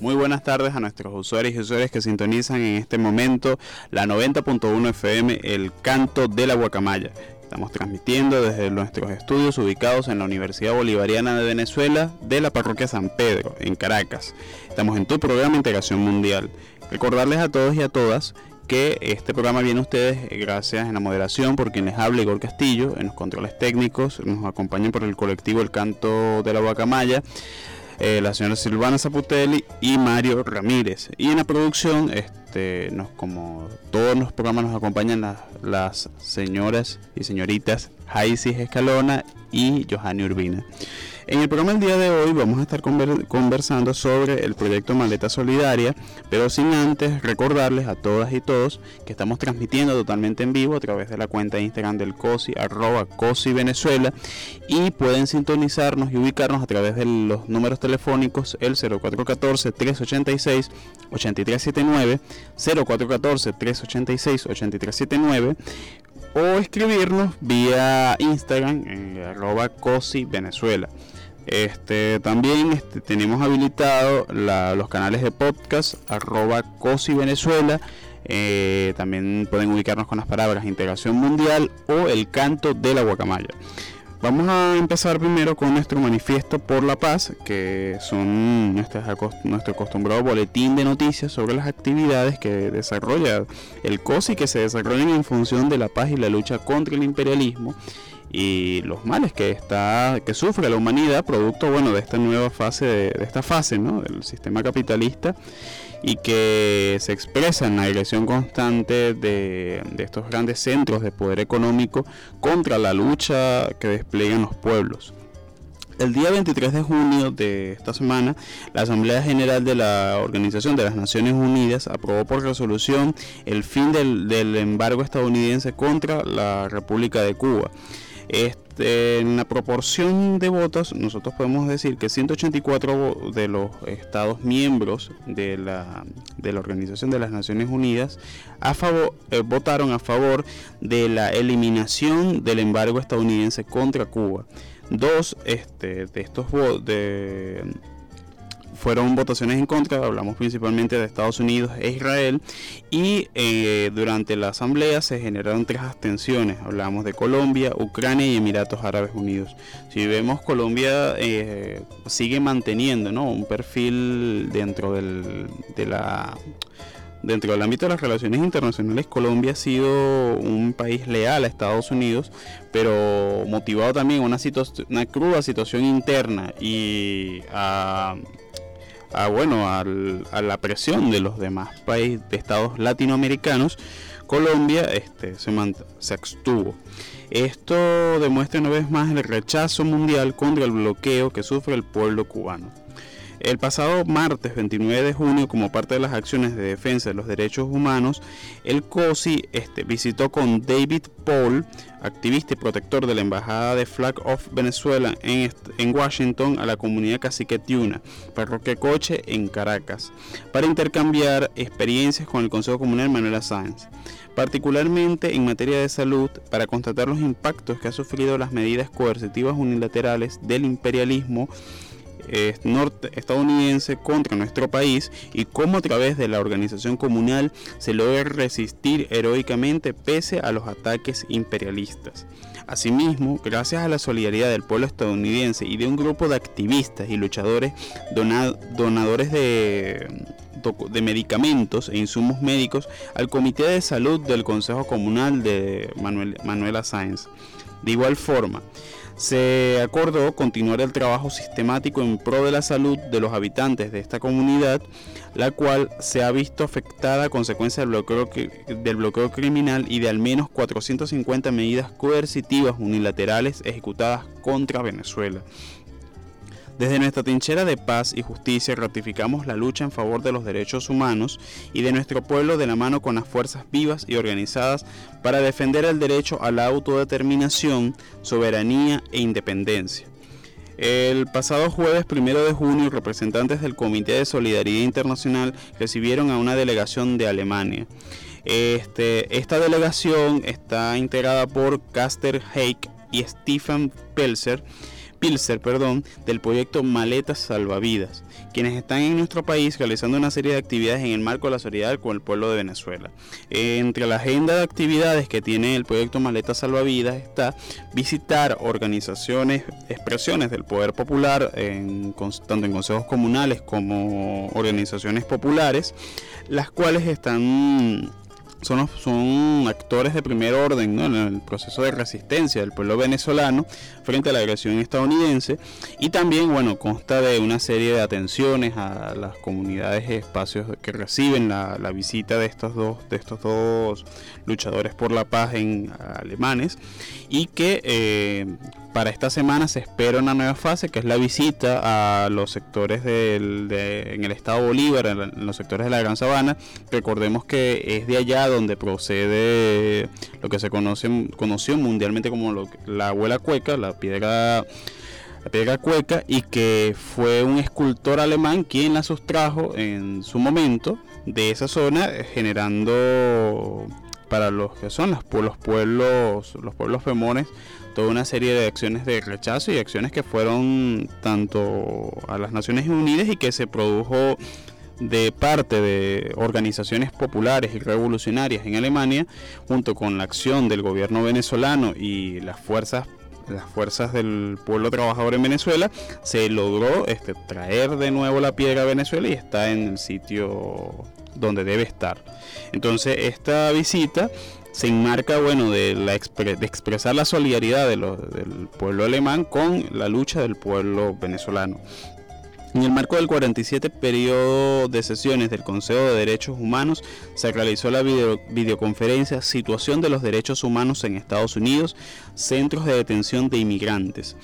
Muy buenas tardes a nuestros usuarios y usuarias que sintonizan en este momento la 90.1 FM, el canto de la guacamaya. Estamos transmitiendo desde nuestros estudios ubicados en la Universidad Bolivariana de Venezuela de la parroquia San Pedro, en Caracas. Estamos en tu programa Integración Mundial. Recordarles a todos y a todas que este programa viene a ustedes gracias en la moderación por quien les habla Igor Castillo, en los controles técnicos, nos acompañan por el colectivo El Canto de la Guacamaya eh, la señora Silvana Zaputelli y Mario Ramírez. Y en la producción, este, nos, como todos los programas nos acompañan las, las señoras y señoritas Jaisis Escalona y Johanny Urbina. En el programa del día de hoy vamos a estar conver- conversando sobre el proyecto Maleta Solidaria, pero sin antes recordarles a todas y todos que estamos transmitiendo totalmente en vivo a través de la cuenta de Instagram del COSI, arroba COSI y pueden sintonizarnos y ubicarnos a través de los números telefónicos el 0414-386-8379, 0414-386-8379, o escribirnos vía Instagram en arroba COSI. Este, también este, tenemos habilitado los canales de podcast arroba COSI Venezuela. Eh, también pueden ubicarnos con las palabras integración mundial o el canto de la guacamaya. Vamos a empezar primero con nuestro manifiesto por la paz, que son nuestras nuestro acostumbrado boletín de noticias sobre las actividades que desarrolla el COSI, que se desarrollan en función de la paz y la lucha contra el imperialismo y los males que está que sufre la humanidad producto bueno de esta nueva fase de, esta fase ¿no? del sistema capitalista y que se expresa en la agresión constante de, de estos grandes centros de poder económico contra la lucha que despliegan los pueblos. El día 23 de junio de esta semana, la Asamblea General de la Organización de las Naciones Unidas aprobó por resolución el fin del, del embargo estadounidense contra la República de Cuba. Este, en la proporción de votos, nosotros podemos decir que 184 vo- de los estados miembros de la, de la Organización de las Naciones Unidas eh, votaron a favor de la eliminación del embargo estadounidense contra Cuba. Dos este, de estos vo- de, fueron votaciones en contra, hablamos principalmente de Estados Unidos e Israel, y eh, durante la asamblea se generaron tres abstenciones, hablamos de Colombia, Ucrania y Emiratos Árabes Unidos. Si vemos, Colombia eh, sigue manteniendo ¿no? un perfil dentro del, de la Dentro del ámbito de las relaciones internacionales, Colombia ha sido un país leal a Estados Unidos, pero motivado también una, una cruda situación interna y a, bueno, a la presión de los demás países de estados latinoamericanos, Colombia este, se, se abstuvo. Esto demuestra una vez más el rechazo mundial contra el bloqueo que sufre el pueblo cubano. El pasado martes 29 de junio, como parte de las acciones de defensa de los derechos humanos, el COSI este, visitó con David Paul, activista y protector de la Embajada de Flag of Venezuela en, Washington, a la comunidad cacique Tiuna, parroquia Coche en Caracas, para intercambiar experiencias con el Consejo Comunal Manuela Sáenz particularmente en materia de salud, para constatar los impactos que ha sufrido las medidas coercitivas unilaterales del imperialismo norte estadounidense contra nuestro país y cómo a través de la organización comunal se logra resistir heroicamente pese a los ataques imperialistas. Asimismo, gracias a la solidaridad del pueblo estadounidense y de un grupo de activistas y luchadores donadores de, de medicamentos e insumos médicos al Comité de Salud del Consejo Comunal de Manuel, Manuela Sáenz. De igual forma, se acordó continuar el trabajo sistemático en pro de la salud de los habitantes de esta comunidad, la cual se ha visto afectada a consecuencia del bloqueo, del bloqueo criminal y de al menos 450 medidas coercitivas unilaterales ejecutadas contra Venezuela. Desde nuestra trinchera de paz y justicia ratificamos la lucha en favor de los derechos humanos y de nuestro pueblo de la mano con las fuerzas vivas y organizadas para defender el derecho a la autodeterminación, soberanía e independencia. El pasado jueves 1 de junio, representantes del Comité de Solidaridad Internacional recibieron a una delegación de Alemania. Este, esta delegación está integrada por Caster Heik y Stephen Pelzer Pilser, perdón, del proyecto Maletas Salvavidas, quienes están en nuestro país realizando una serie de actividades en el marco de la solidaridad con el pueblo de Venezuela. entre la agenda de actividades que tiene el proyecto Maletas Salvavidas está visitar organizaciones, expresiones del poder popular, en, tanto en consejos comunales como organizaciones populares, las cuales están son, son actores de primer orden en el proceso de resistencia del pueblo venezolano frente a la agresión estadounidense. Y también bueno consta de una serie de atenciones a las comunidades y espacios que reciben la, visita de estos dos de estos dos luchadores por la paz en alemanes y que eh, para esta semana se espera una nueva fase que es la visita a los sectores del, en el estado Bolívar, en, los sectores de la Gran Sabana. Recordemos que es de allá donde procede lo que se conoce, conoció mundialmente como la abuela cueca, la piedra la piedra cueca y que fue un escultor alemán quien la sustrajo en su momento de esa zona generando para los que son los, los pueblos los pueblos femones toda una serie de acciones de rechazo y acciones que fueron tanto a las Naciones Unidas y que se produjo de parte de organizaciones populares y revolucionarias en Alemania, junto con la acción del gobierno venezolano y las fuerzas las fuerzas del pueblo trabajador en Venezuela, se logró este, traer de nuevo la piedra a Venezuela y está en el sitio donde debe estar. Entonces esta visita se enmarca, bueno, de, la de expresar la solidaridad de del pueblo alemán con la lucha del pueblo venezolano. En el marco del 47 periodo de sesiones del Consejo de Derechos Humanos se realizó la videoconferencia Situación de los Derechos Humanos en Estados Unidos, Centros de Detención de Inmigrantes.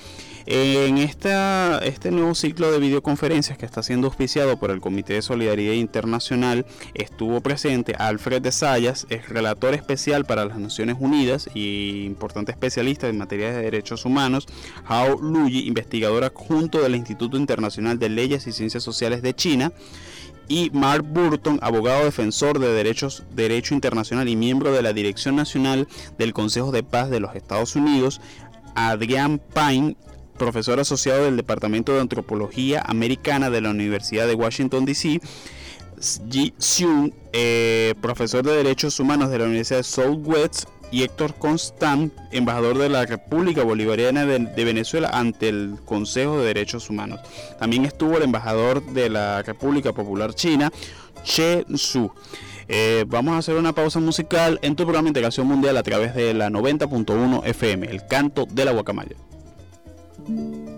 En esta, este nuevo ciclo de videoconferencias que está siendo auspiciado por el Comité de Solidaridad Internacional estuvo presente Alfred de Sayas, es relator especial para las Naciones Unidas y importante especialista en materia de derechos humanos, Hao Luyi, investigador adjunto del Instituto Internacional de Leyes y Ciencias Sociales de China, y Mark Burton, abogado defensor de derechos, derecho internacional y miembro de la Dirección Nacional del Consejo de Paz de los Estados Unidos, Adrián Pine, profesor asociado del Departamento de Antropología Americana de la Universidad de Washington, D.C., Ji Seung, eh, profesor de Derechos Humanos de la Universidad de Southwest, y Héctor Constant, embajador de la República Bolivariana de, Venezuela ante el Consejo de Derechos Humanos. También estuvo el embajador de la República Popular China, Che Su. Eh, vamos a hacer una pausa musical en tu programa Integración Mundial a través de la 90.1 FM, el canto de la guacamaya. Dijeran,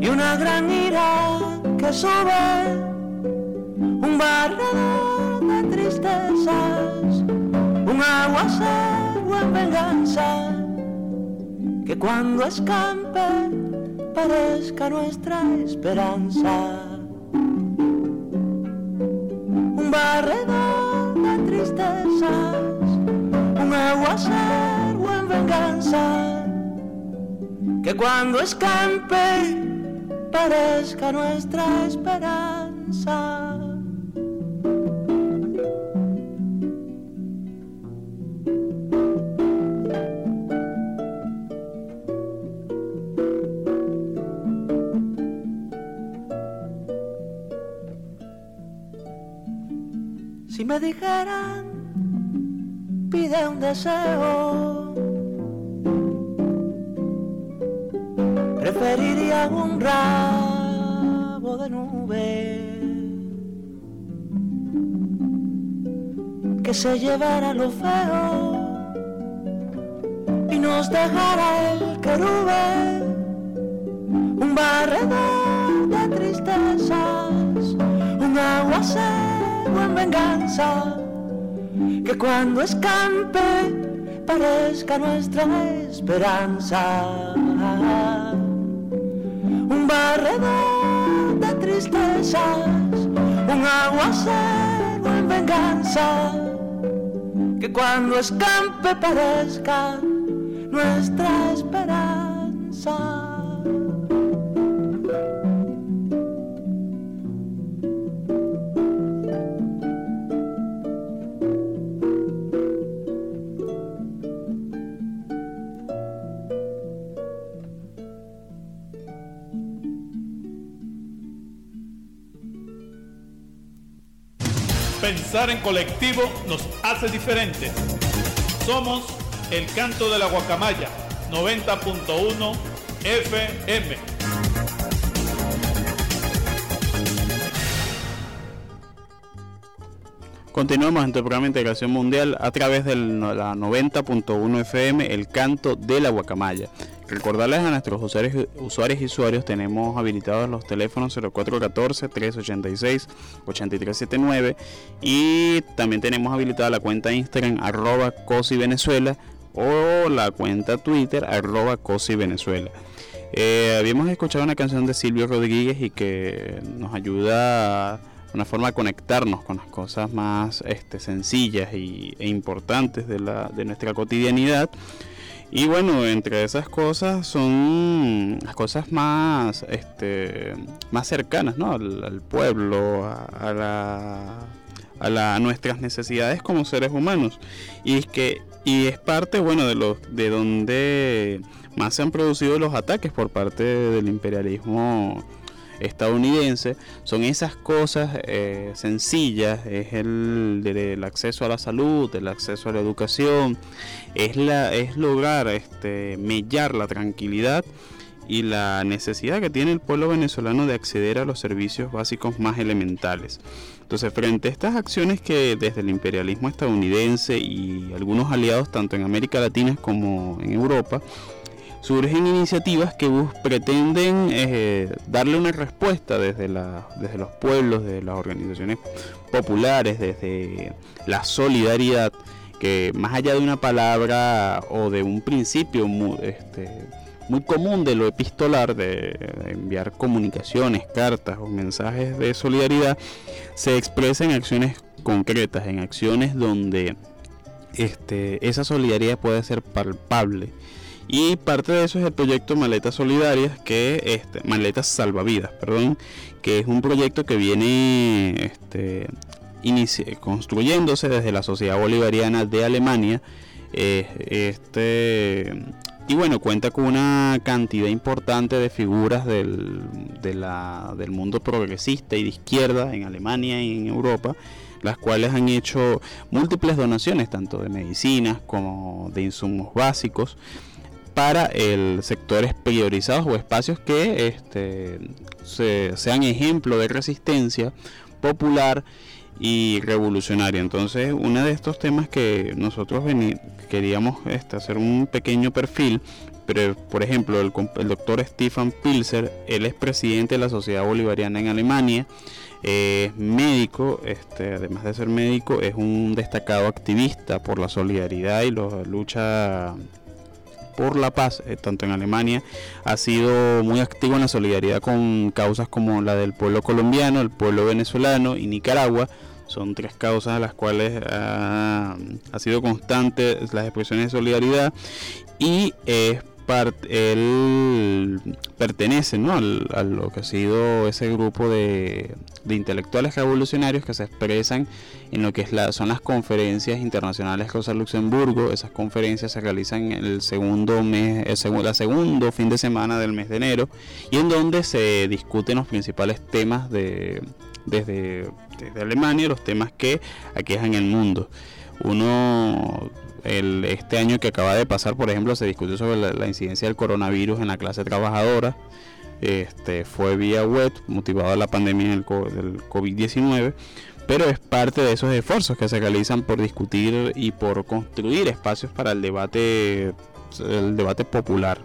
y una gran ira que sube, un barro de tristezas, un aguacero en venganza, que cuando escampe parezca nuestra esperanza. Un barredor de tristezas, un aguacero en venganza, que cuando escampe parezca nuestra esperanza. me dijeran, pide un deseo, preferiría un rabo de nube que se llevara lo feo y nos dejara el querube, un barredor de tristezas, un aguacero en venganza, que cuando escampe parezca nuestra esperanza. Un barredor de tristezas, un aguacero en venganza, que cuando escampe parezca nuestra esperanza. Pensar en colectivo nos hace diferentes. Somos el canto de la guacamaya 90.1 FM. Continuamos en tu programa de Integración Mundial a través de la 90.1 FM, el canto de la guacamaya. Recordarles a nuestros usuarios, usuarios y usuarios, tenemos habilitados los teléfonos 0414-386-8379 y también tenemos habilitada la cuenta Instagram arroba COSI Venezuela o la cuenta Twitter arroba. Eh, habíamos escuchado una canción de Silvio Rodríguez y que nos ayuda a una forma de conectarnos con las cosas más este, sencillas y, e importantes de nuestra cotidianidad. Y bueno, entre esas cosas son las cosas más, este, más cercanas ¿no? al, pueblo, a, la, a, nuestras necesidades como seres humanos. Y es que y es parte, bueno, de los de donde más se han producido los ataques por parte del imperialismo estadounidense son esas cosas eh, sencillas, es el, acceso a la salud, el acceso a la educación, es, la, es lograr este, mellar la tranquilidad y la necesidad que tiene el pueblo venezolano de acceder a los servicios básicos más elementales. Entonces, frente a estas acciones que desde el imperialismo estadounidense y algunos aliados tanto en América Latina como en Europa, surgen iniciativas que pretenden eh, darle una respuesta desde, la, desde los pueblos, desde las organizaciones populares, desde la solidaridad, que más allá de una palabra o de un principio muy, este, muy común de lo epistolar, de, enviar comunicaciones, cartas o mensajes de solidaridad, se expresa en acciones concretas, en acciones donde este, esa solidaridad puede ser palpable y parte de eso es el proyecto Maletas Solidarias, que este, Maletas Salvavidas, perdón, que es un proyecto que viene este, construyéndose desde la Sociedad Bolivariana de Alemania. Eh, este, y bueno, cuenta con una cantidad importante de figuras del, del mundo progresista y de izquierda en Alemania y en Europa las cuales han hecho múltiples donaciones, tanto de medicinas como de insumos básicos para el sectores priorizados o espacios que este, sean ejemplo de resistencia popular y revolucionaria. Entonces, uno de estos temas que nosotros queríamos este, hacer un pequeño perfil, pero por ejemplo, el, el, doctor Stefan Pilser, él es presidente de la Sociedad Bolivariana en Alemania, es médico, este, además de ser médico, es un destacado activista por la solidaridad y la lucha por la paz, eh, tanto en Alemania, ha sido muy activo en la solidaridad con causas como la del pueblo colombiano, el pueblo venezolano y Nicaragua. Son tres causas a las cuales ha, ha sido constante las expresiones de solidaridad y es él pertenece ¿no? a lo que ha sido ese grupo de, intelectuales revolucionarios que se expresan en lo que es la, son las conferencias internacionales Rosa Luxemburgo. Esas conferencias se realizan en el segundo mes, el segundo fin de semana del mes de enero y en donde se discuten los principales temas de, desde, desde Alemania, los temas que aquejan el mundo. Uno el, este año que acaba de pasar, por ejemplo, se discutió sobre la, incidencia del coronavirus en la clase trabajadora. Este, fue vía web, motivado la pandemia del, del COVID-19, pero es parte de esos esfuerzos que se realizan por discutir y por construir espacios para el debate, el debate popular.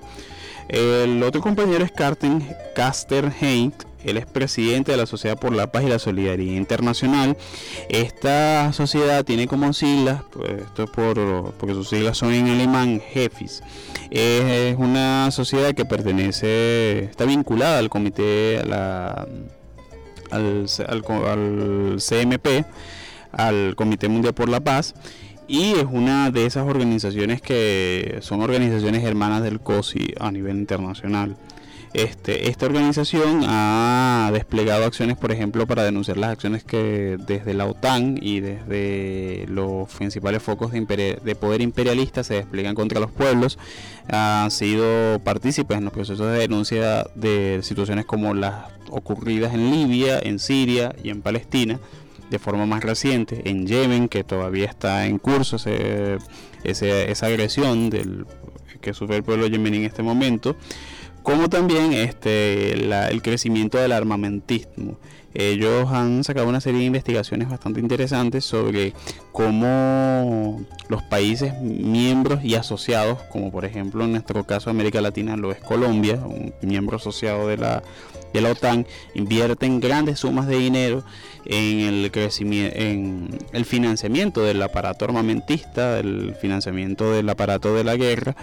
El otro compañero es Carsten Caster Heinz, él es presidente de la Sociedad por la Paz y la Solidaridad Internacional. Esta sociedad tiene como siglas, pues, esto por, porque sus siglas son en alemán, JEFIS. Es una sociedad que pertenece, está vinculada al comité, al, al CMP, al Comité Mundial por la Paz y es una de esas organizaciones que son organizaciones hermanas del COSI a nivel internacional. Este, esta organización ha desplegado acciones, por ejemplo, para denunciar las acciones que desde la OTAN y desde los principales focos de, poder imperialista se despliegan contra los pueblos. Han sido partícipes en los procesos de denuncia de situaciones como las ocurridas en Libia, en Siria y en Palestina de forma más reciente, en Yemen, que todavía está en curso esa agresión que sufre el pueblo yemení en este momento como también este, el crecimiento del armamentismo. Ellos han sacado una serie de investigaciones bastante interesantes sobre cómo los países miembros y asociados, como por ejemplo en nuestro caso América Latina lo es Colombia, un miembro asociado de la, de la OTAN, invierten grandes sumas de dinero en el crecimiento, en el financiamiento del aparato armamentista, el financiamiento del aparato de la guerra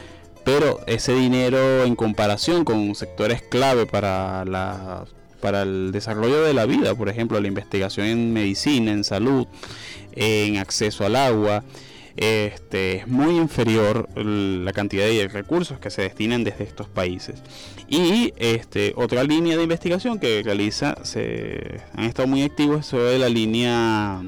pero ese dinero en comparación con sectores clave para la para el desarrollo de la vida, por ejemplo, la investigación en medicina, en salud, en acceso al agua, este, es muy inferior la cantidad de recursos que se destinan desde estos países. Y este, otra línea de investigación que realiza, se han estado muy activos sobre la línea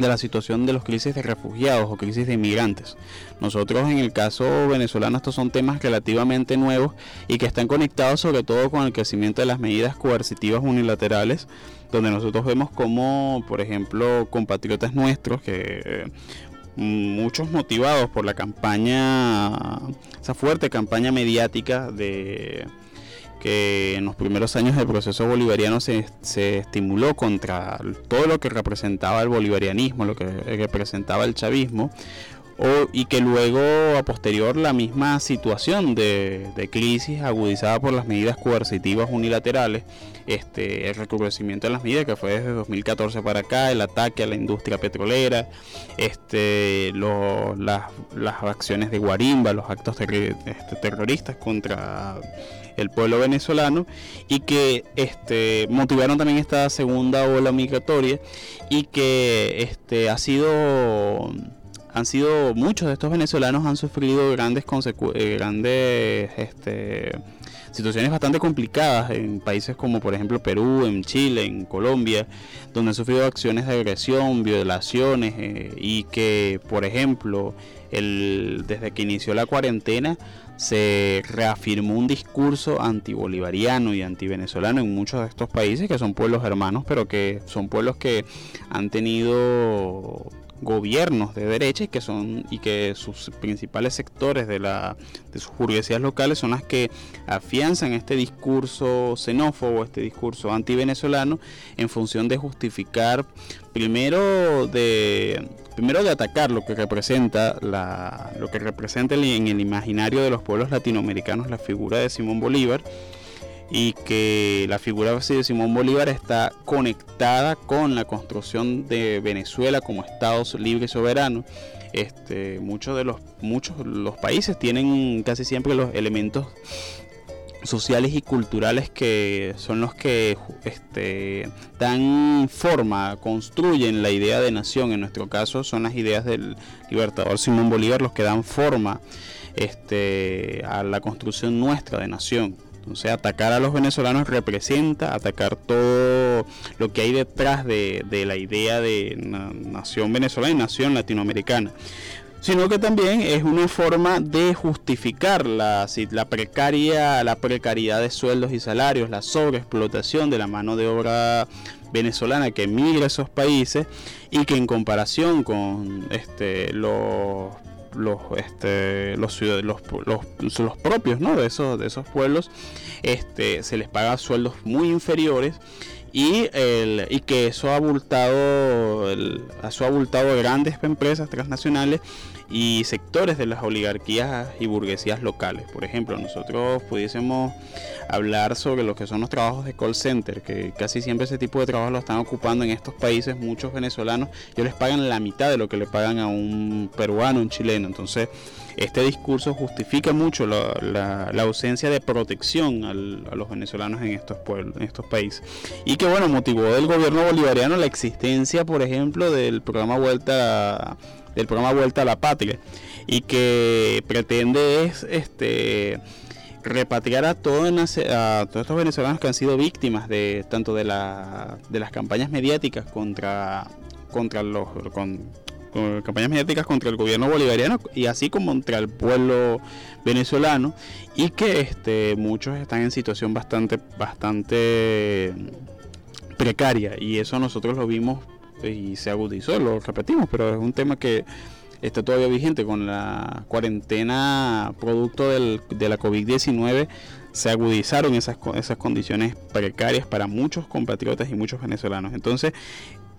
de la situación de los crisis de refugiados o crisis de inmigrantes. Nosotros en el caso venezolano estos son temas relativamente nuevos y que están conectados sobre todo con el crecimiento de las medidas coercitivas unilaterales, donde nosotros vemos como, por ejemplo, compatriotas nuestros que eh, muchos motivados por la campaña, esa fuerte campaña mediática de que en los primeros años del proceso bolivariano se, se, estimuló contra todo lo que representaba el bolivarianismo, lo que representaba el chavismo, y que luego a posterior la misma situación de, crisis agudizada por las medidas coercitivas unilaterales, este, el recrudecimiento de las medidas que fue desde 2014 para acá, el ataque a la industria petrolera, este, las, acciones de Guarimba, los actos este, terroristas contra el pueblo venezolano y que este, motivaron también esta segunda ola migratoria y que este, ha sido han sido muchos de estos venezolanos han sufrido grandes eh, grandes este, situaciones bastante complicadas en países como por ejemplo Perú, en Chile, en Colombia, donde han sufrido acciones de agresión, violaciones eh, y que por ejemplo el, desde que inició la cuarentena se reafirmó un discurso antibolivariano y antivenezolano en muchos de estos países que son pueblos hermanos, pero que son pueblos que han tenido gobiernos de derecha y que son y que sus principales sectores de la de sus burguesías locales son las que afianzan este discurso xenófobo, este discurso anti-venezolano en función de justificar primero de primero de atacar lo que representa la lo que representa en el imaginario de los pueblos latinoamericanos la figura de Simón Bolívar y que la figura de Simón Bolívar está conectada con la construcción de Venezuela como Estado libre y soberano. Este, muchos de los muchos los países tienen casi siempre los elementos sociales y culturales que son los que este, dan forma, construyen la idea de nación. En nuestro caso son las ideas del libertador Simón Bolívar los que dan forma este, a la construcción nuestra de nación. Entonces atacar a los venezolanos representa atacar todo lo que hay detrás de, la idea de nación venezolana y nación latinoamericana sino que también es una forma de justificar la, la, precaria, la precariedad de sueldos y salarios, la sobreexplotación de la mano de obra venezolana que emigra a esos países y que en comparación con este, los los este los, los, los, propios ¿no? de esos de esos pueblos este se les paga sueldos muy inferiores y el y que eso ha abultado el, eso ha abultado grandes empresas transnacionales y sectores de las oligarquías y burguesías locales. Por ejemplo, nosotros pudiésemos hablar sobre lo que son los trabajos de call center, que casi siempre ese tipo de trabajo lo están ocupando en estos países muchos venezolanos. Ellos les pagan la mitad de lo que le pagan a un peruano, un chileno. Entonces, este discurso justifica mucho la, ausencia de protección a los venezolanos en estos pueblos, en estos países. Y que bueno, motivó del gobierno bolivariano la existencia, por ejemplo, del programa Vuelta a del programa Vuelta a la Patria y que pretende es este repatriar a, todos a todos estos venezolanos que han sido víctimas de tanto de, la, de las campañas mediáticas contra contra los con, campañas mediáticas contra el gobierno bolivariano y así como contra el pueblo venezolano y que este muchos están en situación bastante bastante precaria y eso nosotros lo vimos y se agudizó, lo repetimos, pero es un tema que está todavía vigente con la cuarentena producto del, de la COVID-19 se agudizaron esas, esas condiciones precarias para muchos compatriotas y muchos venezolanos. Entonces,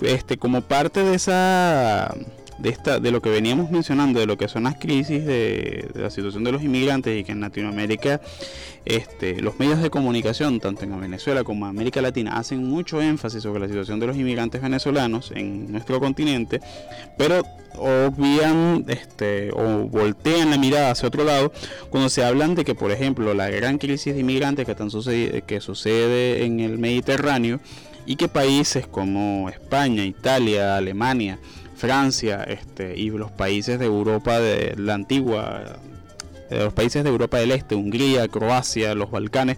este, como parte de esa de esta de lo que veníamos mencionando de lo que son las crisis de, la situación de los inmigrantes y que en Latinoamérica este, los medios de comunicación tanto en Venezuela como en América Latina hacen mucho énfasis sobre la situación de los inmigrantes venezolanos en nuestro continente pero obvian este, o voltean la mirada hacia otro lado cuando se hablan de que por ejemplo la gran crisis de inmigrantes que, están sucede, que sucede en el Mediterráneo y que países como España, Italia, Alemania Francia este, y los países de Europa de la antigua, de los países de Europa del Este, Hungría, Croacia, los Balcanes,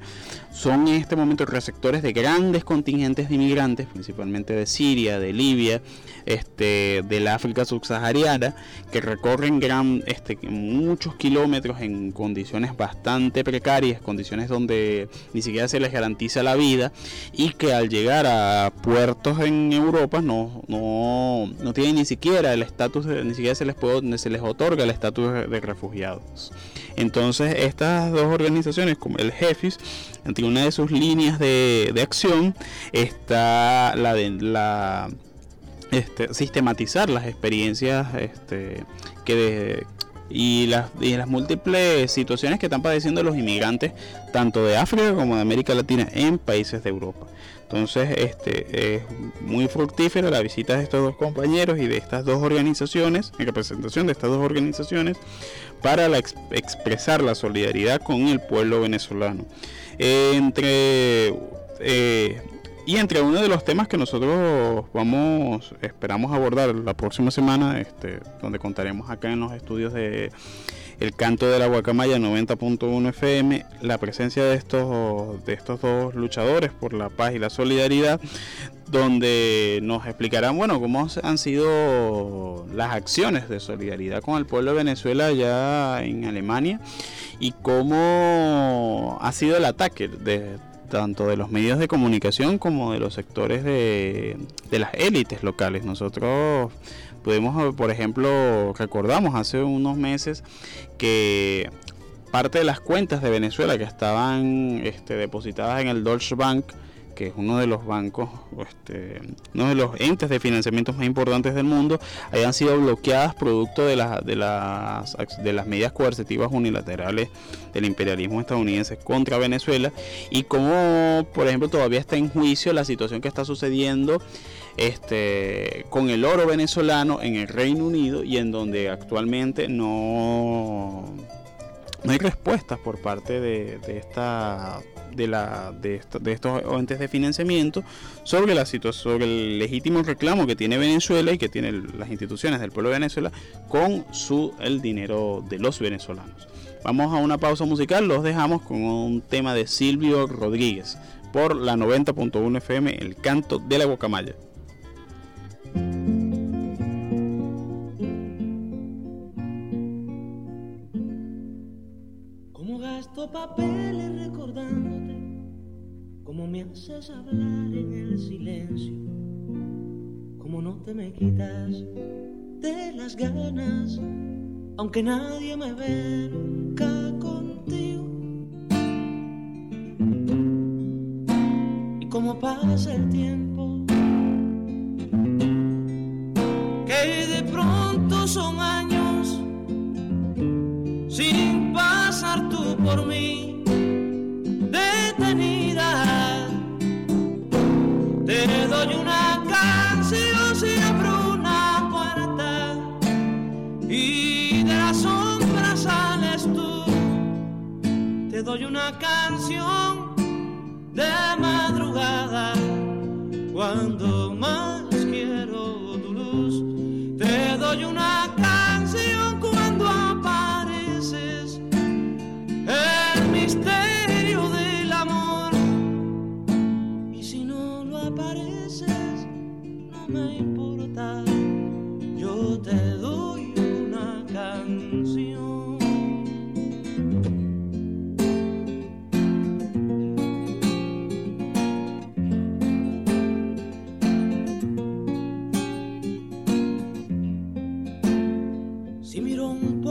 son en este momento receptores de grandes contingentes de inmigrantes, principalmente de Siria, de Libia, este, del África subsahariana, que recorren gran, este, muchos kilómetros en condiciones bastante precarias, condiciones donde ni siquiera se les garantiza la vida y que al llegar a puertos en Europa no, no, no tienen ni siquiera el estatus, ni siquiera se les, puede, se les otorga el estatus de refugiados. Entonces estas dos organizaciones como el JEFIS, entre una de sus líneas de, de acción está la de la este, sistematizar las experiencias este, que y, las, y las múltiples situaciones que están padeciendo los inmigrantes, tanto de África como de América Latina, en países de Europa. Entonces, este, es muy fructífera la visita de estos dos compañeros y de estas dos organizaciones, en representación de estas dos organizaciones, para expresar la solidaridad con el pueblo venezolano. entre eh, y entre uno de los temas que nosotros vamos, esperamos abordar la próxima semana, este, donde contaremos acá en los estudios de El Canto de la Guacamaya 90.1 FM, la presencia de estos, de estos dos luchadores por la paz y la solidaridad, donde nos explicarán, bueno, cómo han sido las acciones de solidaridad con el pueblo de Venezuela ya en Alemania y cómo ha sido el ataque de tanto de los medios de comunicación como de los sectores de, las élites locales. Nosotros podemos, por ejemplo, recordamos hace unos meses que parte de las cuentas de Venezuela que estaban este, depositadas en el Deutsche Bank que es uno de los bancos, este, uno de los entes de financiamiento más importantes del mundo, hayan sido bloqueadas producto de, las de, las, de las medidas coercitivas unilaterales del imperialismo estadounidense contra Venezuela. Y como, por ejemplo, todavía está en juicio la situación que está sucediendo este, con el oro venezolano en el Reino Unido y en donde actualmente no, no hay respuestas por parte de, de esta de, la, de, estos entes de financiamiento sobre, la situación, sobre el legítimo reclamo que tiene Venezuela y que tienen las instituciones del pueblo de Venezuela con su, el dinero de los venezolanos. Vamos a una pausa musical, los dejamos con un tema de Silvio Rodríguez por la 90.1 FM, El Canto de la Guacamaya. Como me haces hablar en el silencio, cómo no te me quitas de las ganas, aunque nadie me ve nunca contigo. Y cómo pasa el tiempo, que de pronto son años sin pasar tú por mí Te doy una canción si abro una puerta y de la sombra sales tú. Te doy una canción de madrugada cuando más quiero tu luz. Te doy una canción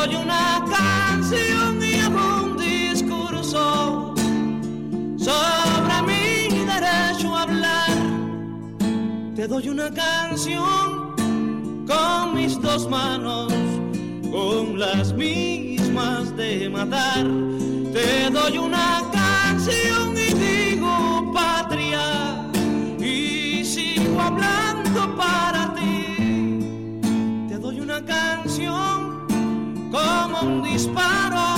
Doy una canción y hago un discurso sobre mi derecho a hablar. Te doy una canción con mis dos manos, con las mismas de matar. Te doy una canción y digo patria y sigo hablando como un disparo,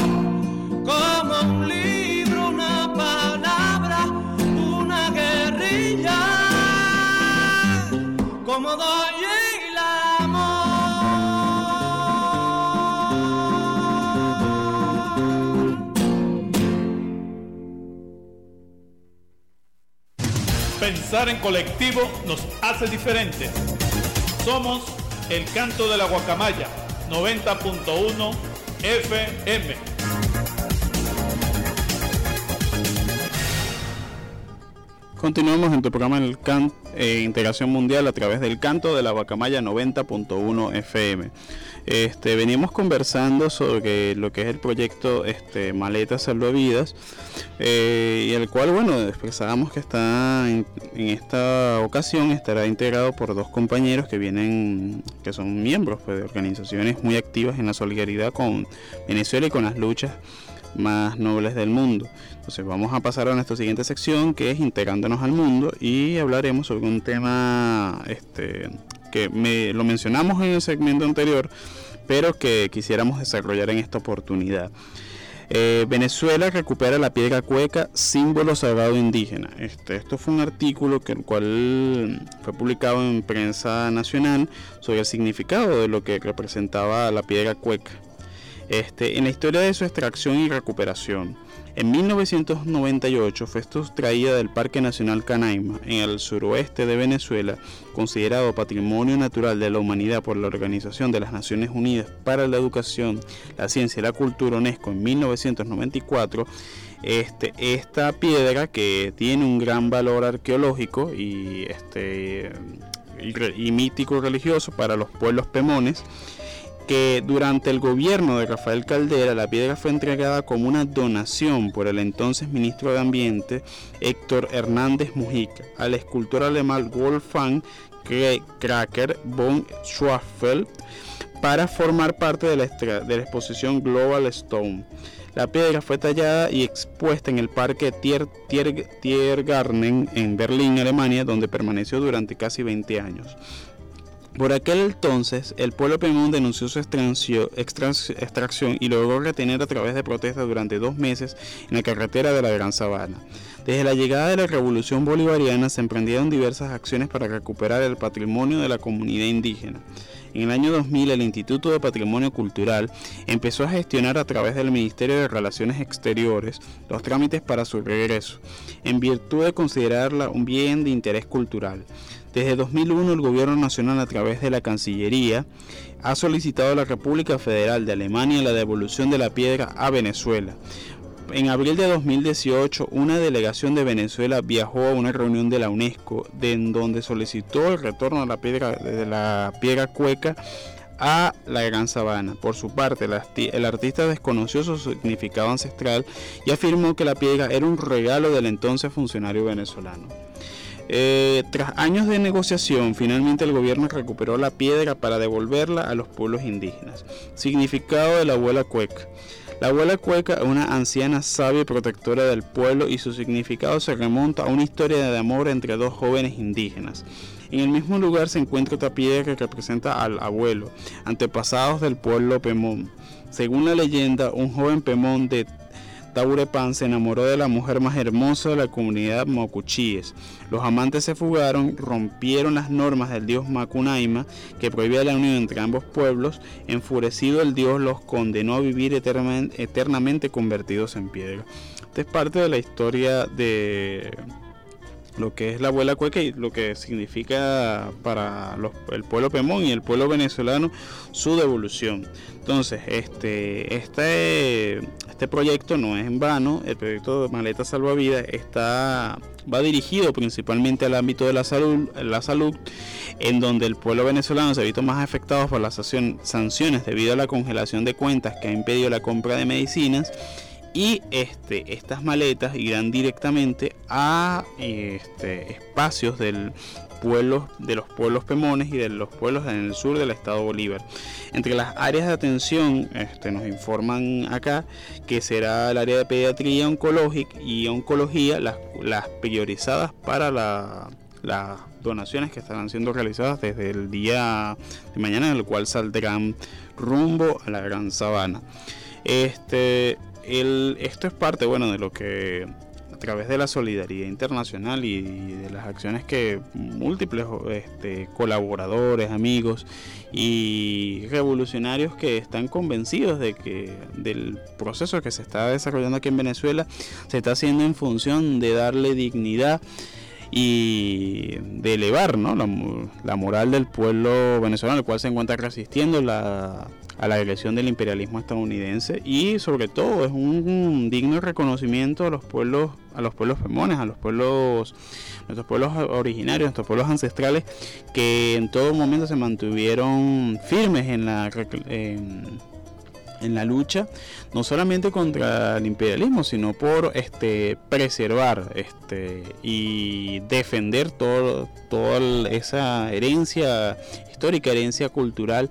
como un libro, una palabra, una guerrilla, como doy el amor. Pensar en colectivo nos hace diferentes. Somos el canto de la guacamaya 90.1 FM. Continuamos en tu programa eh, Integración Mundial a través del canto de la Bacamaya 90.1 FM. Este, venimos conversando sobre lo que es el proyecto este, Maletas Salvavidas eh, y el cual, bueno, expresábamos que está en, en esta ocasión estará integrado por dos compañeros que vienen, que son miembros pues, de organizaciones muy activas en la solidaridad con Venezuela y con las luchas más nobles del mundo. Entonces vamos a pasar a nuestra siguiente sección que es integrándonos al mundo y hablaremos sobre un tema este, que lo mencionamos en el segmento anterior, pero que quisiéramos desarrollar en esta oportunidad. Eh, Venezuela recupera la piedra cueca, símbolo sagrado indígena. Este, esto fue un artículo que el cual fue publicado en prensa nacional sobre el significado de lo que representaba la piedra cueca. Este, en la historia de su extracción y recuperación. En 1998 fue extraída del Parque Nacional Canaima, en el suroeste de Venezuela, considerado Patrimonio Natural de la Humanidad por la Organización de las Naciones Unidas para la Educación, la Ciencia y la Cultura UNESCO en 1994. Este, esta piedra que tiene un gran valor arqueológico y, este, y, y mítico religioso para los pueblos pemones, que durante el gobierno de Rafael Caldera la piedra fue entregada como una donación por el entonces ministro de Ambiente Héctor Hernández Mujica al escultor alemán Wolfgang Kraker von Schwarzfeld para formar parte de la, de la exposición Global Stone. La piedra fue tallada y expuesta en el parque Tier, Tier, Tiergarten en Berlín, Alemania, donde permaneció durante casi 20 años. Por aquel entonces, el pueblo Pemón denunció su extracción y logró retener a través de protestas durante dos meses en la carretera de la Gran Sabana. Desde la llegada de la Revolución Bolivariana se emprendieron diversas acciones para recuperar el patrimonio de la comunidad indígena. En el año 2000 el Instituto de Patrimonio Cultural empezó a gestionar a través del Ministerio de Relaciones Exteriores los trámites para su regreso, en virtud de considerarla un bien de interés cultural. Desde 2001 el Gobierno Nacional a través de la Cancillería ha solicitado a la República Federal de Alemania la devolución de la piedra a Venezuela. En abril de 2018, una delegación de Venezuela viajó a una reunión de la UNESCO, en donde solicitó el retorno la piedra, de la piedra cueca a la Gran Sabana. Por su parte, el artista desconoció su significado ancestral y afirmó que la piedra era un regalo del entonces funcionario venezolano. Eh, tras años de negociación, finalmente el gobierno recuperó la piedra para devolverla a los pueblos indígenas. Significado de la abuela cueca. La abuela cueca es una anciana sabia y protectora del pueblo y su significado se remonta a una historia de amor entre dos jóvenes indígenas. En el mismo lugar se encuentra otra piedra que representa al abuelo, antepasados del pueblo Pemón. Según la leyenda, un joven Pemón de Taurepan se enamoró de la mujer más hermosa de la comunidad Mocuchíes. Los amantes se fugaron, rompieron las normas del dios Macunaima, que prohibía la unión entre ambos pueblos. Enfurecido el dios los condenó a vivir eternamente convertidos en piedra. Esta es parte de la historia de lo que es la abuela cueca y lo que significa para el pueblo Pemón y el pueblo venezolano su devolución. Entonces, este, este, este proyecto no es en vano, el proyecto de Maleta Salvavidas está, va dirigido principalmente al ámbito de la salud, la salud, en donde el pueblo venezolano se ha visto más afectado por las sanciones debido a la congelación de cuentas que ha impedido la compra de medicinas y este, estas maletas irán directamente a este, espacios del de los pueblos pemones y de los pueblos en el sur del estado Bolívar. Entre las áreas de atención, este, nos informan acá que será el área de pediatría oncológica y oncología las, las priorizadas para la, las donaciones que estarán siendo realizadas desde el día de mañana, en el cual saldrán rumbo a la Gran Sabana. Este, el, esto es parte, bueno, de lo que a través de la solidaridad internacional y, de las acciones que múltiples este, colaboradores, amigos y revolucionarios que están convencidos de que del proceso que se está desarrollando aquí en Venezuela se está haciendo en función de darle dignidad y de elevar ¿no? la, la moral del pueblo venezolano, el cual se encuentra resistiendo la a la agresión del imperialismo estadounidense y sobre todo es un, digno reconocimiento a los pueblos a los pueblos femones, a los pueblos nuestros pueblos originarios, nuestros pueblos ancestrales que en todo momento se mantuvieron firmes en la en, la lucha no solamente contra el imperialismo sino por este preservar este y defender toda esa herencia histórica herencia cultural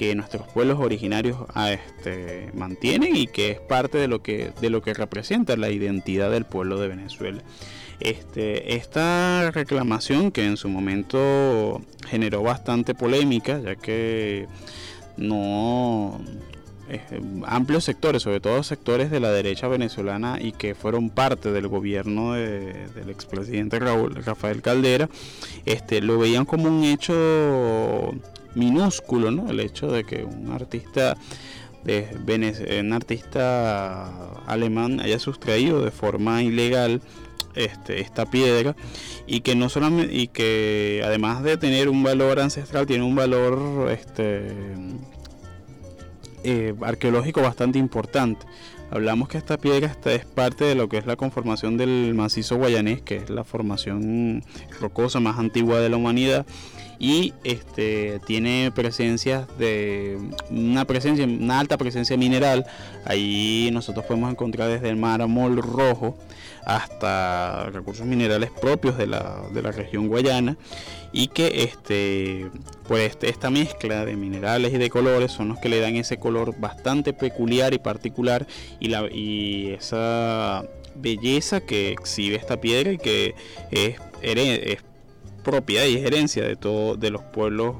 que nuestros pueblos originarios ah, este, mantienen y que es parte de lo que, de lo que representa la identidad del pueblo de Venezuela. Este, esta reclamación que en su momento generó bastante polémica, ya que no eh, amplios sectores, sobre todo sectores de la derecha venezolana y que fueron parte del gobierno del expresidente Raúl, Rafael Caldera, este, lo veían como un hecho minúsculo, ¿no? El hecho de que un artista de un artista alemán haya sustraído de forma ilegal este, esta piedra y que no solamente y que además de tener un valor ancestral tiene un valor este eh, arqueológico bastante importante. Hablamos que esta piedra es parte de lo que es la conformación del macizo guayanés que es la formación rocosa más antigua de la humanidad y este tiene presencias de una presencia una alta presencia mineral. Ahí nosotros podemos encontrar desde el mármol rojo hasta recursos minerales propios de la, de la región guayana y que este pues este, esta mezcla de minerales y de colores son los que le dan ese color bastante peculiar y particular y la y esa belleza que exhibe esta piedra y que es, es propiedad y herencia de todo de los pueblos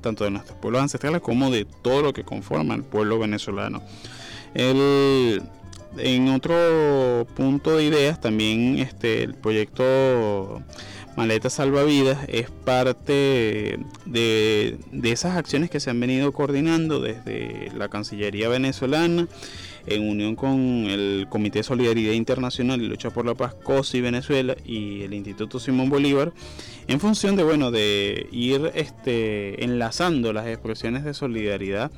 tanto de nuestros pueblos ancestrales como de todo lo que conforma el pueblo venezolano en otro punto de ideas también este el proyecto Maleta Salvavidas es parte de, de esas acciones que se han venido coordinando desde la Cancillería venezolana en unión con el Comité de Solidaridad Internacional y Lucha por la Paz COSI Venezuela y el Instituto Simón Bolívar en función de bueno de ir este enlazando las expresiones de solidaridad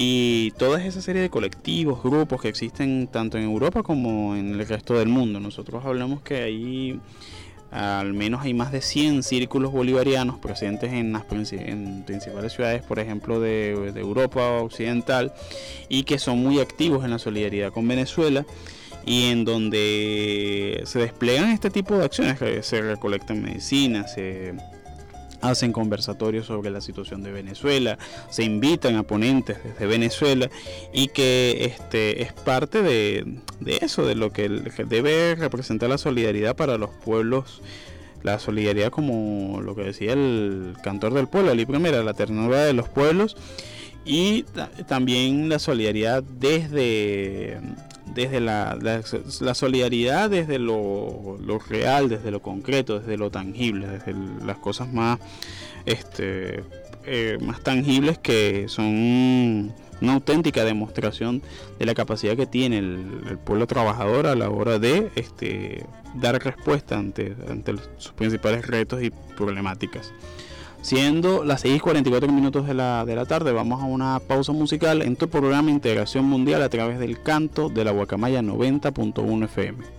y toda esa serie de colectivos, grupos que existen tanto en Europa como en el resto del mundo. Nosotros hablamos que hay al menos hay más de 100 círculos bolivarianos presentes en las principales ciudades, por ejemplo, de, Europa Occidental, y que son muy activos en la solidaridad con Venezuela y en donde se desplegan este tipo de acciones, se recolectan medicinas, se hacen conversatorios sobre la situación de Venezuela, se invitan a ponentes desde Venezuela y que este es parte de, eso, de lo que debe representar la solidaridad para los pueblos, la solidaridad como lo que decía el cantor del pueblo, Ali Primera, la ternura de los pueblos y también la solidaridad desde desde la, la, solidaridad, desde lo, real, desde lo concreto, desde lo tangible, desde las cosas más, este, eh, más tangibles que son una auténtica demostración de la capacidad que tiene el, pueblo trabajador a la hora de este, dar respuesta ante, ante sus principales retos y problemáticas. Siendo las 6:44 minutos de la, de la tarde, vamos a una pausa musical en tu programa Integración Mundial a través del canto de la Guacamaya 90.1 FM.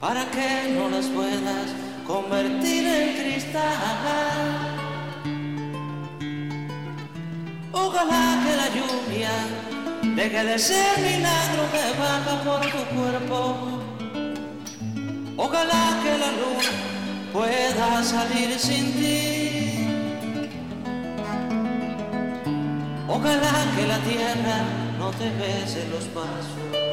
Para que no las puedas convertir en cristal. Ojalá que la lluvia deje de ser milagro que baja por tu cuerpo. Ojalá que la luna pueda salir sin ti. Ojalá que la tierra no te bese los pasos.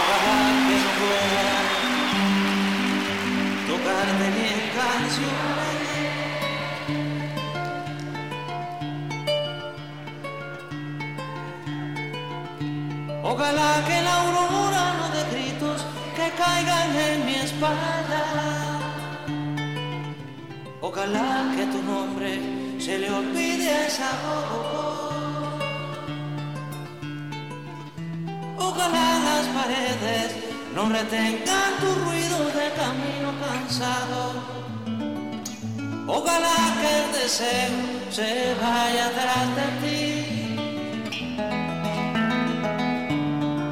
Ojalá que no pueda tocarte ni en canciones. Ojalá que la aurora no de gritos que caigan en mi espalda. Ojalá que tu nombre se le olvide a esa voz. Ojalá las paredes no retengan tu ruido de camino cansado. Ojalá que el deseo se vaya atrás de ti.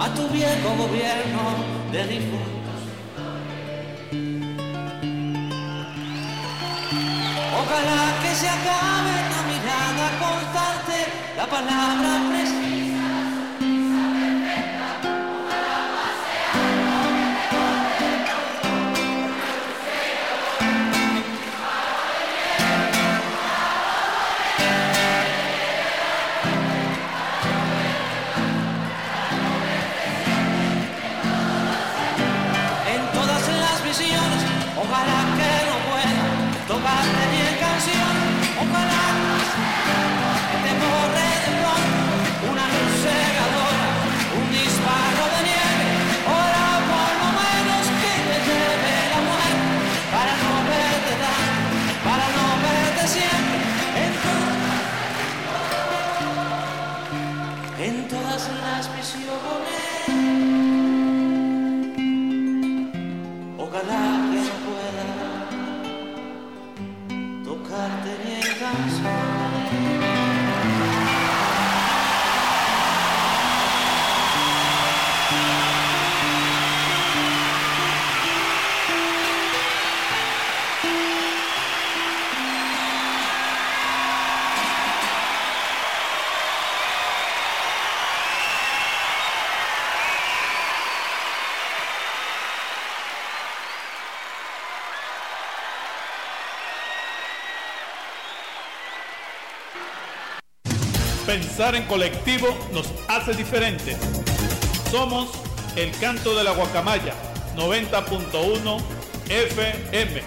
A tu viejo gobierno de difuntos. Ojalá que se acabe la mirada constante, la palabra precisa. Pensar en colectivo nos hace diferentes. Somos el canto de la guacamaya 90.1 FM.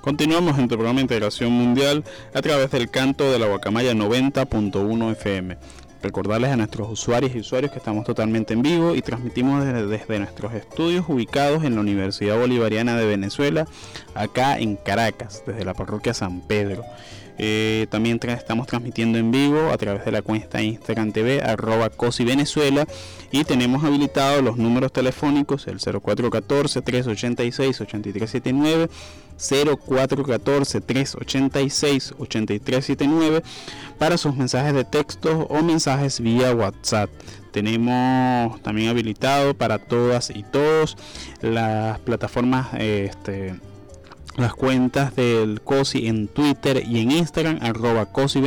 Continuamos en tu programa de Integración Mundial a través del canto de la Guacamaya 90.1 FM. Recordarles a nuestros usuarios y usuarios que estamos totalmente en vivo y transmitimos desde, nuestros estudios ubicados en la Universidad Bolivariana de Venezuela, acá en Caracas, desde la parroquia San Pedro. Eh, también estamos transmitiendo en vivo a través de la cuenta Instagram TV, arroba COSI Venezuela, y tenemos habilitados los números telefónicos, el 0414-386-8379, 0414-386-8379, para sus mensajes de texto o mensajes vía WhatsApp. Tenemos también habilitado para todas y todos las plataformas este, las cuentas del COSI en Twitter y en Instagram, arroba COSI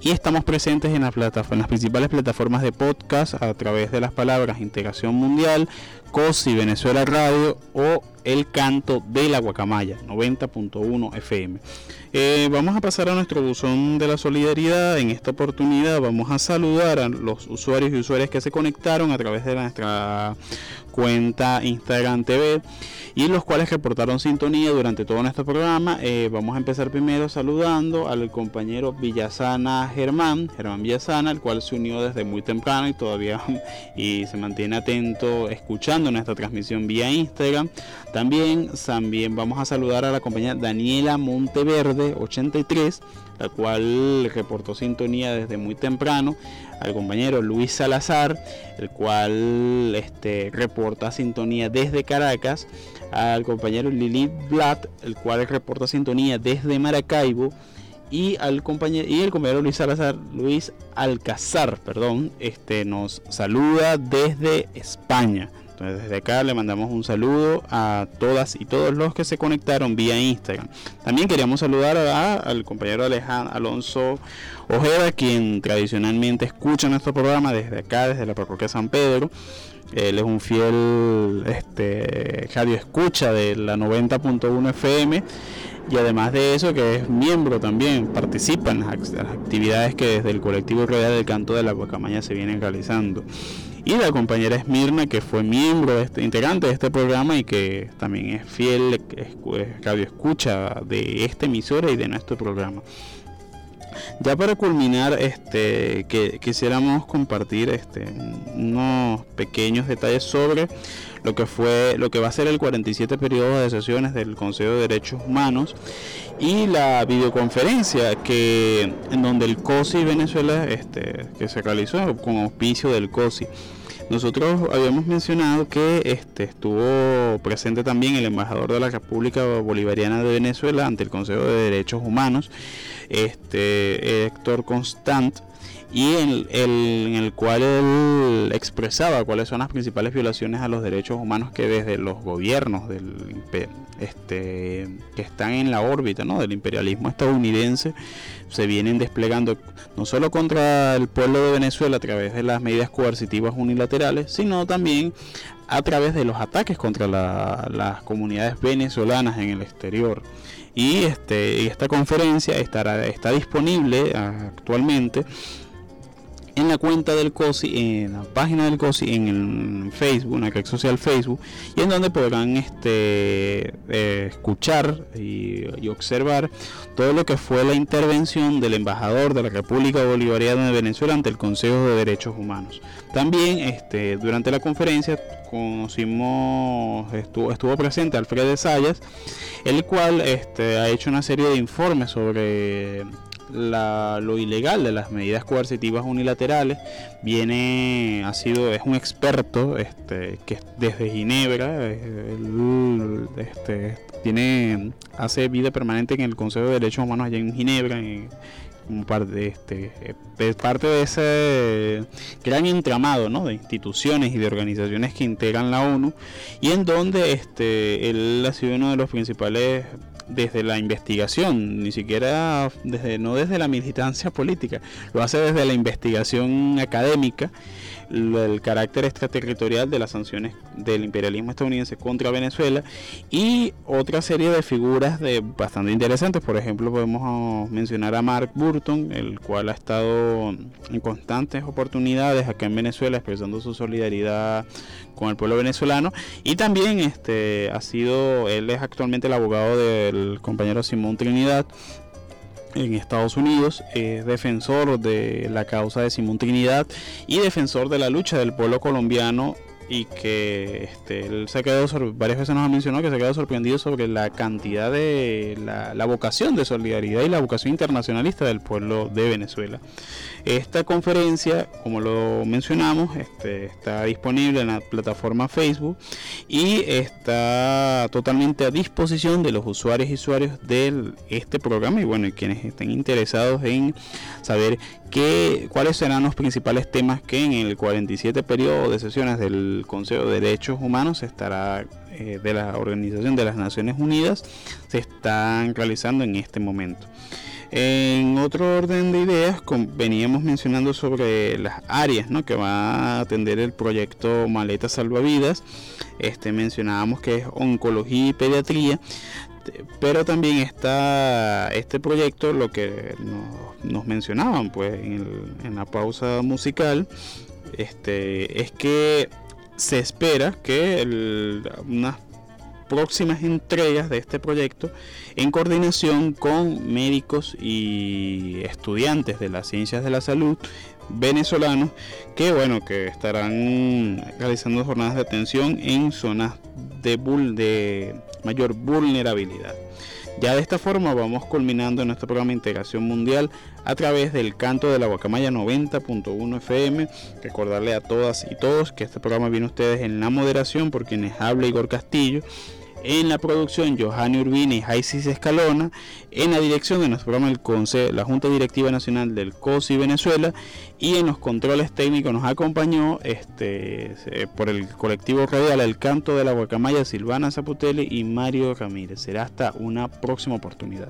y estamos presentes en, las en las principales plataformas de podcast a través de las palabras Integración Mundial, COSI Venezuela Radio o El Canto de la Guacamaya, 90.1 FM. Eh, vamos a pasar a nuestro buzón de la solidaridad. En esta oportunidad vamos a saludar a los usuarios y usuarias que se conectaron a través de nuestra cuenta Instagram TV y los cuales reportaron sintonía durante todo nuestro programa. Eh, vamos a empezar primero saludando al compañero Villasana Germán, Germán Villasana, el cual se unió desde muy temprano y todavía y se mantiene atento escuchando nuestra transmisión vía Instagram. También, también vamos a saludar a la compañera Daniela Monteverde 83 la cual reportó sintonía desde muy temprano, al compañero Luis Salazar, el cual este, reporta sintonía desde Caracas, al compañero Lili Blatt, el cual reporta sintonía desde Maracaibo, y al compañero y el compañero Luis Salazar, Luis Alcazar, perdón, este nos saluda desde España desde acá le mandamos un saludo a todas y todos los que se conectaron vía Instagram. También queríamos saludar al compañero Alejandro Alonso Ojeda, quien tradicionalmente escucha nuestro programa desde acá, desde la parroquia San Pedro. Él es un fiel este, radio escucha de la 90.1 FM y además de eso que es miembro también, participa en las actividades que desde el colectivo Royal del Canto de la Guacamaña se vienen realizando y la compañera Esmirna, que fue miembro, este, integrante de este programa y que también es fiel radio escucha de esta emisora y de nuestro programa. Ya para culminar, este, que quisiéramos compartir este, unos pequeños detalles sobre lo que fue, lo que va a ser el 47 periodo de sesiones del Consejo de Derechos Humanos y la videoconferencia que en donde el COSI Venezuela, este, que se realizó con auspicio del COSI. Nosotros habíamos mencionado que este, estuvo presente también el embajador de la República Bolivariana de Venezuela ante el Consejo de Derechos Humanos, este, Héctor Constant, y en, el, cual él expresaba cuáles son las principales violaciones a los derechos humanos que desde los gobiernos del este que están en la órbita ¿no? del imperialismo estadounidense se vienen desplegando no solo contra el pueblo de Venezuela a través de las medidas coercitivas unilaterales, sino también a través de los ataques contra las comunidades venezolanas en el exterior. Y este, esta conferencia estará, está disponible actualmente en la cuenta del COSI, en la página del COSI, en el Facebook, en la red social Facebook, y en donde podrán este, eh, escuchar y, observar todo lo que fue la intervención del embajador de la República Bolivariana de Venezuela ante el Consejo de Derechos Humanos. También este, durante la conferencia conocimos, estuvo, estuvo presente Alfredo Sayas, el cual este, ha hecho una serie de informes sobre lo ilegal de las medidas coercitivas unilaterales viene ha sido es un experto este que desde Ginebra este tiene hace vida permanente en el Consejo de Derechos Humanos allá en Ginebra parte de este es parte de ese gran entramado ¿no? de instituciones y de organizaciones que integran la ONU y en donde este él ha sido uno de los principales desde la investigación, ni siquiera desde, no desde la militancia política, lo hace desde la investigación académica el carácter extraterritorial de las sanciones del imperialismo estadounidense contra Venezuela y otra serie de figuras de bastante interesantes. Por ejemplo, podemos mencionar a Mark Burton, el cual ha estado en constantes oportunidades acá en Venezuela expresando su solidaridad con el pueblo venezolano y también este ha sido él es actualmente el abogado del compañero Simón Trinidad en Estados Unidos, es defensor de la causa de Simón Trinidad y defensor de la lucha del pueblo colombiano y que este, él se ha quedado varias veces nos ha mencionado que se ha quedado sorprendido sobre la cantidad de la, vocación de solidaridad y la vocación internacionalista del pueblo de Venezuela. Esta conferencia, como lo mencionamos, este, está disponible en la plataforma Facebook y está totalmente a disposición de los usuarios y usuarios de este programa y bueno, quienes estén interesados en saber cuáles serán los principales temas que en el 47 periodo de sesiones del Consejo de Derechos Humanos estará eh, de la Organización de las Naciones Unidas se están realizando en este momento. En otro orden de ideas, veníamos mencionando sobre las áreas que va a atender el proyecto Maleta Salvavidas. Este, mencionábamos que es oncología y pediatría, pero también está este proyecto, lo que nos, mencionaban pues en, la pausa musical, este, es que se espera que unas próximas entregas de este proyecto en coordinación con médicos y estudiantes de las ciencias de la salud venezolanos que bueno que estarán realizando jornadas de atención en zonas de, de mayor vulnerabilidad. Ya de esta forma vamos culminando nuestro programa de integración mundial a través del canto de la Guacamaya 90.1 FM. Recordarle a todas y todos que este programa viene a ustedes en la moderación por quienes habla Igor Castillo en la producción, Johanny Urbina y Jaisis Escalona. En la dirección de nuestro programa, el Consejo, la Junta Directiva Nacional del COSI Venezuela. Y en los controles técnicos nos acompañó este, por el colectivo radial El Canto de la Guacamaya, Silvana Zaputelli y Mario Ramírez. Será hasta una próxima oportunidad.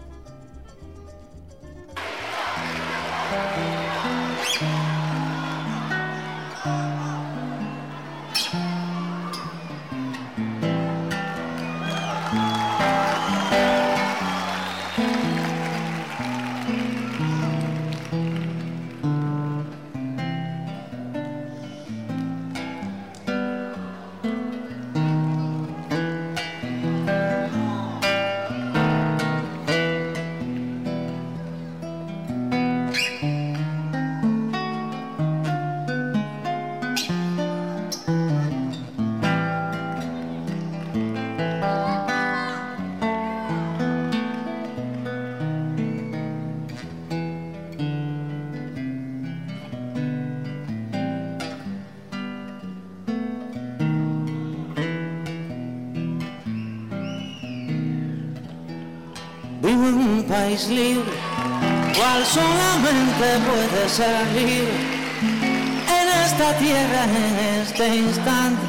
País libre, cual solamente puede ser libre en esta tierra, en este instante.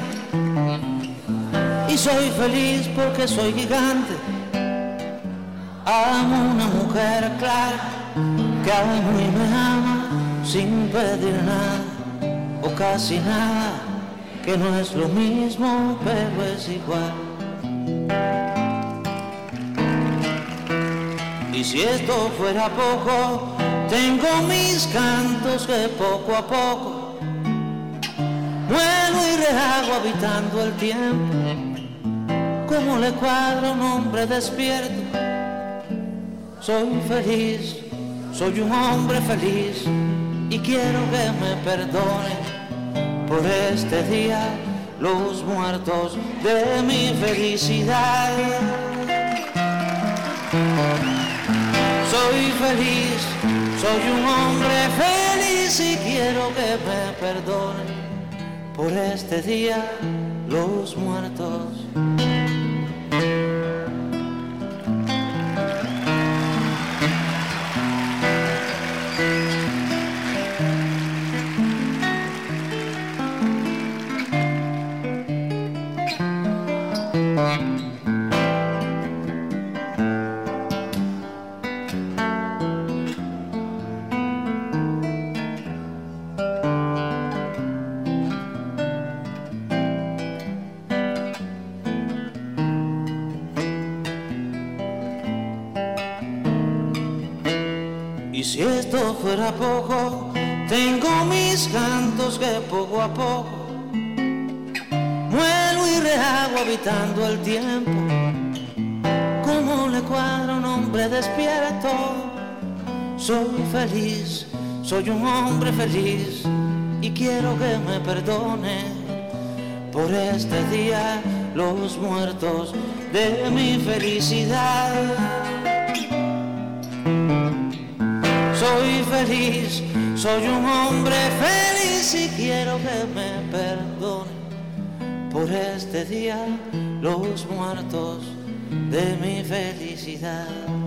Y soy feliz porque soy gigante. Amo una mujer clara que amo y me ama sin pedir nada o casi nada, que no es lo mismo, pero es igual. Y si esto fuera poco, tengo mis cantos que poco a poco vuelo y rehago habitando el tiempo. Como le cuadra un hombre despierto, soy feliz, soy un hombre feliz y quiero que me perdone por este día los muertos de mi felicidad soy feliz, soy un hombre feliz y quiero que me perdonen por este día los muertos. Soy feliz, soy un hombre feliz y quiero que me perdone por este día los muertos de mi felicidad. soy feliz, soy un hombre feliz y quiero que me perdone por este día los muertos de mi felicidad.